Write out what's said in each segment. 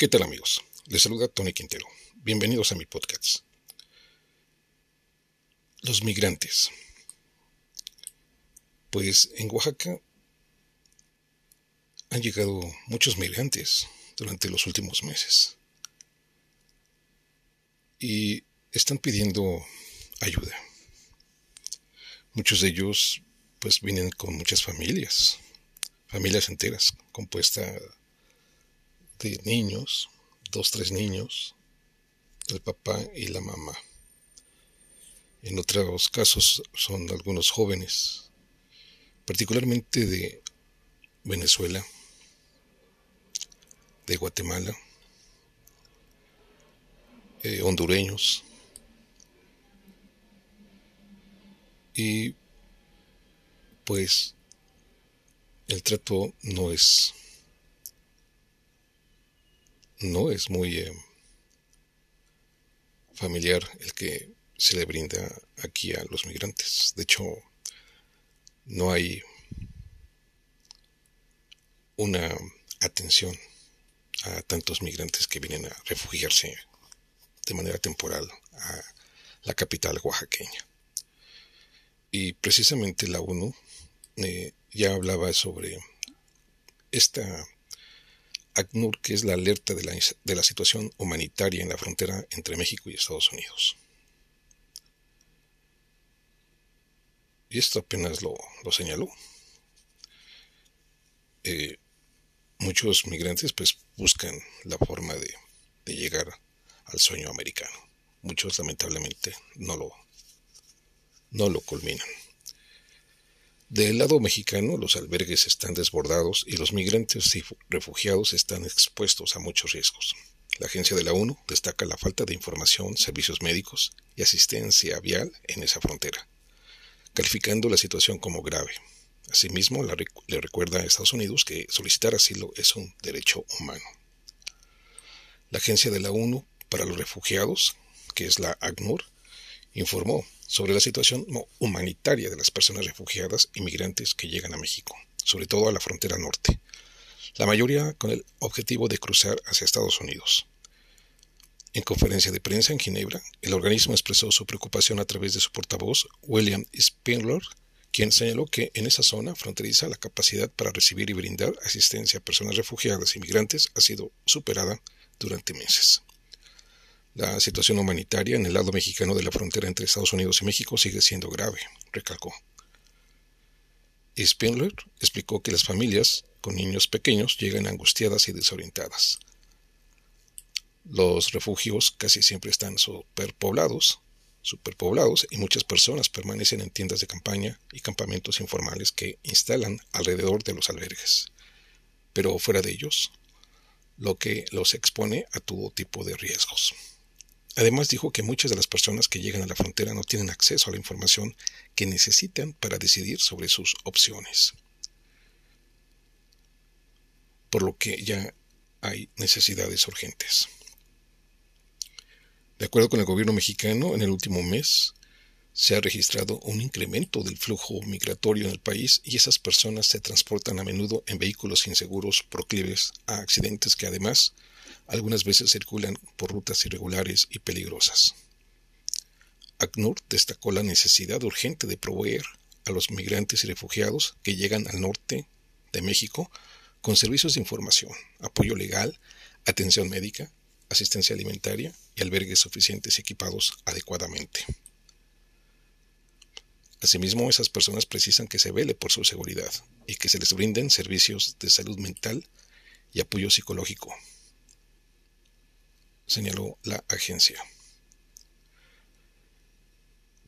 ¿Qué tal amigos? Les saluda Tony Quintero. Bienvenidos a mi podcast. Los migrantes. Pues en Oaxaca han llegado muchos migrantes durante los últimos meses. Y están pidiendo ayuda. Muchos de ellos pues vienen con muchas familias, familias enteras, compuesta niños, dos, tres niños, el papá y la mamá. En otros casos son algunos jóvenes, particularmente de Venezuela, de Guatemala, eh, hondureños, y pues el trato no es no es muy eh, familiar el que se le brinda aquí a los migrantes. De hecho, no hay una atención a tantos migrantes que vienen a refugiarse de manera temporal a la capital oaxaqueña. Y precisamente la ONU eh, ya hablaba sobre esta ACNUR, que es la alerta de la, de la situación humanitaria en la frontera entre México y Estados Unidos. Y esto apenas lo, lo señaló. Eh, muchos migrantes pues buscan la forma de, de llegar al sueño americano. Muchos lamentablemente no lo, no lo culminan. Del lado mexicano, los albergues están desbordados y los migrantes y refugiados están expuestos a muchos riesgos. La agencia de la ONU destaca la falta de información, servicios médicos y asistencia vial en esa frontera, calificando la situación como grave. Asimismo, le recuerda a Estados Unidos que solicitar asilo es un derecho humano. La agencia de la ONU para los refugiados, que es la ACNUR, informó sobre la situación humanitaria de las personas refugiadas y migrantes que llegan a México, sobre todo a la frontera norte, la mayoría con el objetivo de cruzar hacia Estados Unidos. En conferencia de prensa en Ginebra, el organismo expresó su preocupación a través de su portavoz, William Spindler, quien señaló que en esa zona fronteriza la capacidad para recibir y brindar asistencia a personas refugiadas y migrantes ha sido superada durante meses. La situación humanitaria en el lado mexicano de la frontera entre Estados Unidos y México sigue siendo grave, recalcó. Spindler explicó que las familias con niños pequeños llegan angustiadas y desorientadas. Los refugios casi siempre están superpoblados, superpoblados y muchas personas permanecen en tiendas de campaña y campamentos informales que instalan alrededor de los albergues. Pero fuera de ellos, lo que los expone a todo tipo de riesgos. Además dijo que muchas de las personas que llegan a la frontera no tienen acceso a la información que necesitan para decidir sobre sus opciones. Por lo que ya hay necesidades urgentes. De acuerdo con el gobierno mexicano, en el último mes se ha registrado un incremento del flujo migratorio en el país y esas personas se transportan a menudo en vehículos inseguros proclives a accidentes que además algunas veces circulan por rutas irregulares y peligrosas. ACNUR destacó la necesidad urgente de proveer a los migrantes y refugiados que llegan al norte de México con servicios de información, apoyo legal, atención médica, asistencia alimentaria y albergues suficientes y equipados adecuadamente. Asimismo, esas personas precisan que se vele por su seguridad y que se les brinden servicios de salud mental y apoyo psicológico, señaló la agencia.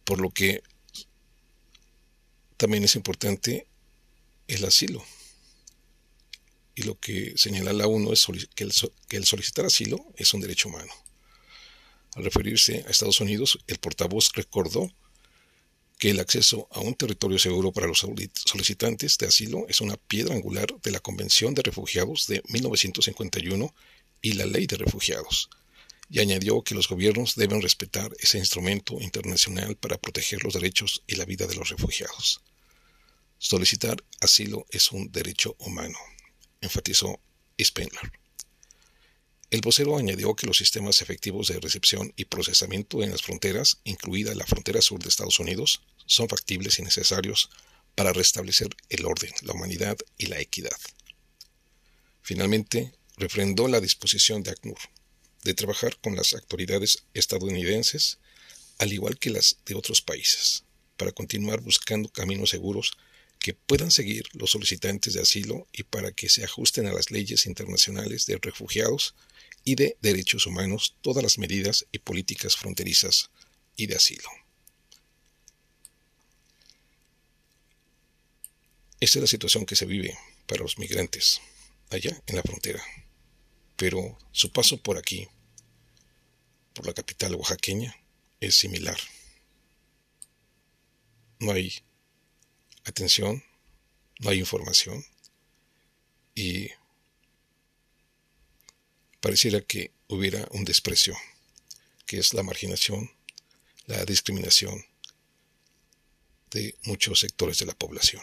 Por lo que también es importante el asilo. Y lo que señala la ONU es que el, que el solicitar asilo es un derecho humano. Al referirse a Estados Unidos, el portavoz recordó que el acceso a un territorio seguro para los solicitantes de asilo es una piedra angular de la Convención de Refugiados de 1951 y la Ley de Refugiados, y añadió que los gobiernos deben respetar ese instrumento internacional para proteger los derechos y la vida de los refugiados. Solicitar asilo es un derecho humano, enfatizó Spengler. El vocero añadió que los sistemas efectivos de recepción y procesamiento en las fronteras, incluida la frontera sur de Estados Unidos, son factibles y necesarios para restablecer el orden, la humanidad y la equidad. Finalmente, refrendó la disposición de ACNUR de trabajar con las autoridades estadounidenses, al igual que las de otros países, para continuar buscando caminos seguros que puedan seguir los solicitantes de asilo y para que se ajusten a las leyes internacionales de refugiados y de derechos humanos todas las medidas y políticas fronterizas y de asilo. Esta es la situación que se vive para los migrantes allá en la frontera. Pero su paso por aquí, por la capital oaxaqueña, es similar. No hay atención, no hay información y pareciera que hubiera un desprecio, que es la marginación, la discriminación de muchos sectores de la población.